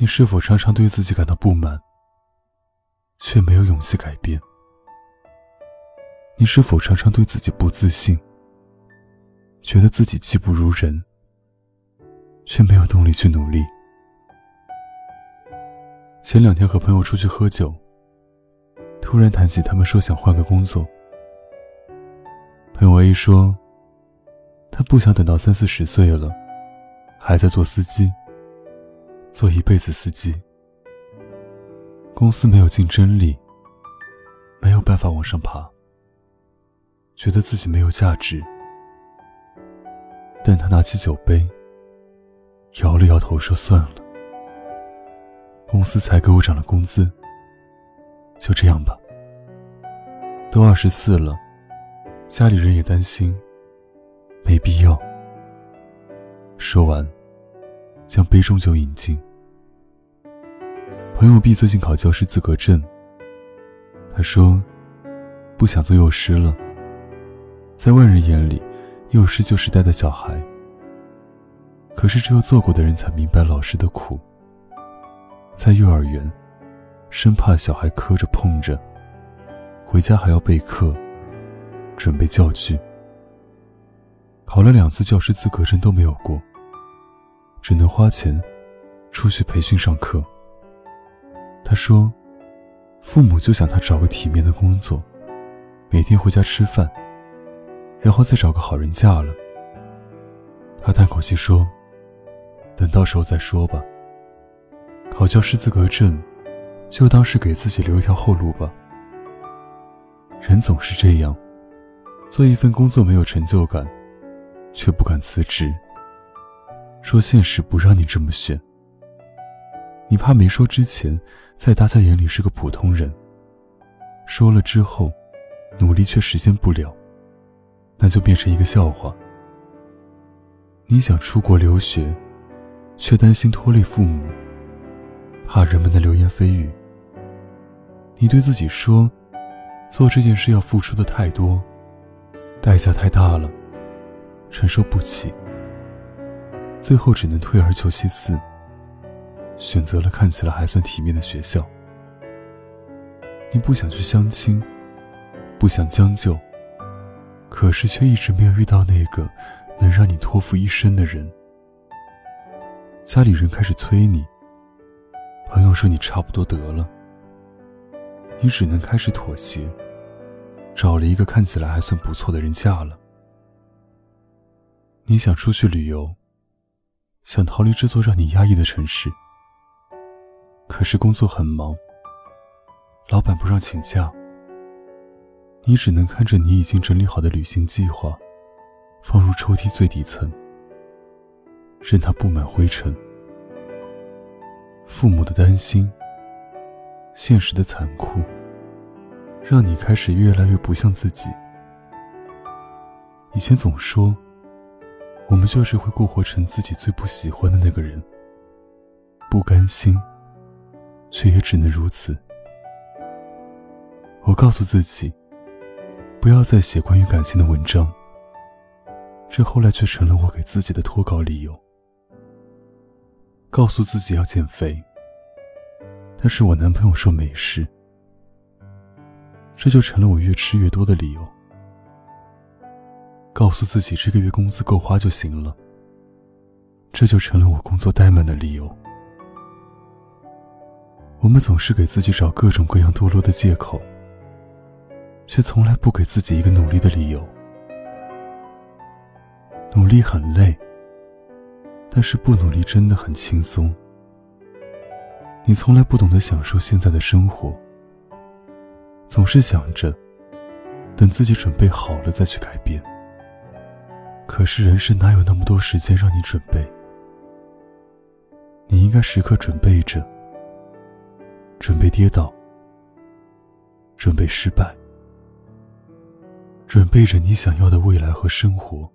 你是否常常对自己感到不满，却没有勇气改变？你是否常常对自己不自信，觉得自己技不如人，却没有动力去努力？前两天和朋友出去喝酒，突然谈起他们说想换个工作。朋友 A 说，他不想等到三四十岁了，还在做司机，做一辈子司机，公司没有竞争力，没有办法往上爬。觉得自己没有价值，但他拿起酒杯，摇了摇头，说：“算了，公司才给我涨了工资，就这样吧。都二十四了，家里人也担心，没必要。”说完，将杯中酒饮尽。朋友 B 最近考教师资格证，他说：“不想做幼师了。”在外人眼里，幼师就是带的小孩。可是只有做过的人才明白老师的苦。在幼儿园，生怕小孩磕着碰着，回家还要备课，准备教具。考了两次教师资格证都没有过，只能花钱出去培训上课。他说：“父母就想他找个体面的工作，每天回家吃饭。”然后再找个好人嫁了。他叹口气说：“等到时候再说吧。考教师资格证，就当是给自己留一条后路吧。人总是这样，做一份工作没有成就感，却不敢辞职。说现实不让你这么选，你怕没说之前，在大家眼里是个普通人；说了之后，努力却实现不了。”那就变成一个笑话。你想出国留学，却担心拖累父母，怕人们的流言蜚语。你对自己说，做这件事要付出的太多，代价太大了，承受不起。最后只能退而求其次，选择了看起来还算体面的学校。你不想去相亲，不想将就。可是却一直没有遇到那个能让你托付一生的人。家里人开始催你，朋友说你差不多得了，你只能开始妥协，找了一个看起来还算不错的人嫁了。你想出去旅游，想逃离这座让你压抑的城市，可是工作很忙，老板不让请假。你只能看着你已经整理好的旅行计划，放入抽屉最底层，任它布满灰尘。父母的担心，现实的残酷，让你开始越来越不像自己。以前总说，我们就是会过活成自己最不喜欢的那个人，不甘心，却也只能如此。我告诉自己。不要再写关于感情的文章。这后来却成了我给自己的脱稿理由。告诉自己要减肥，但是我男朋友说没事，这就成了我越吃越多的理由。告诉自己这个月工资够花就行了，这就成了我工作怠慢的理由。我们总是给自己找各种各样堕落的借口。却从来不给自己一个努力的理由。努力很累，但是不努力真的很轻松。你从来不懂得享受现在的生活，总是想着等自己准备好了再去改变。可是人生哪有那么多时间让你准备？你应该时刻准备着，准备跌倒，准备失败。准备着你想要的未来和生活。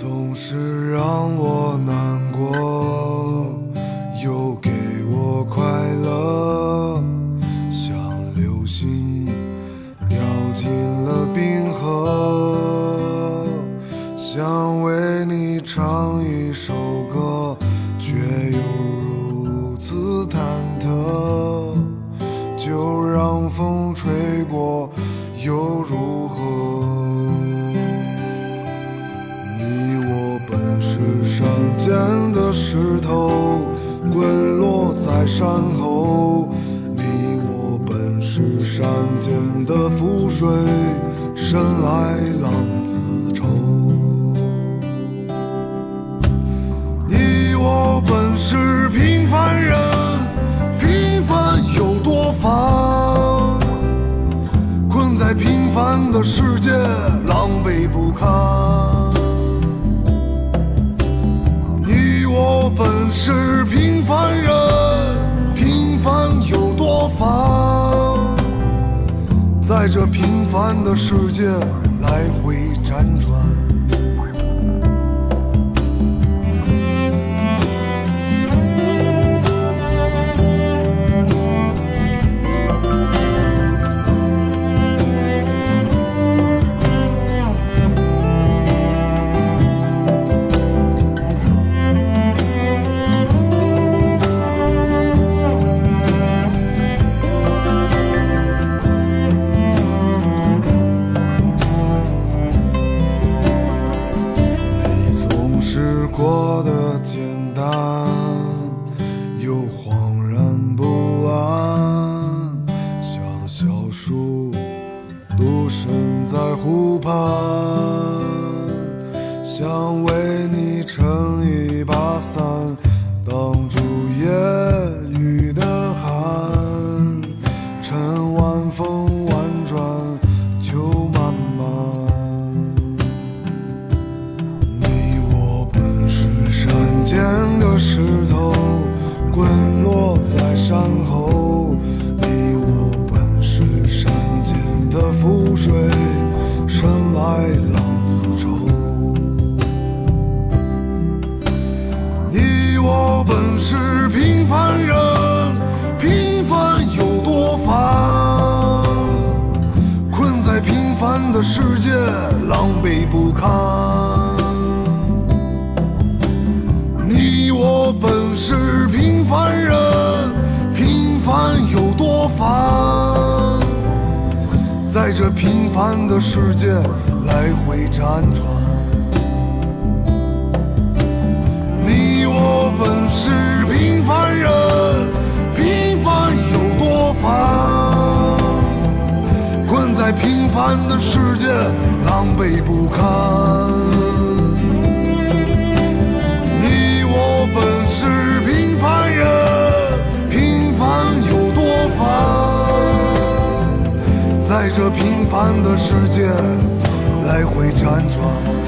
总是让我难过，又给我快乐，像流星掉进了冰河，想为你唱一都滚落在山后，你我本是山间的浮水，生来浪子。在这平凡的世界来回黄的世界，狼狈不堪。你我本是平凡人，平凡有多烦？在这平凡的世界来回辗转。你我本是平凡人，平凡有多烦？平凡的世界，狼狈不堪。你我本是平凡人，平凡有多烦？在这平凡的世界来回辗转。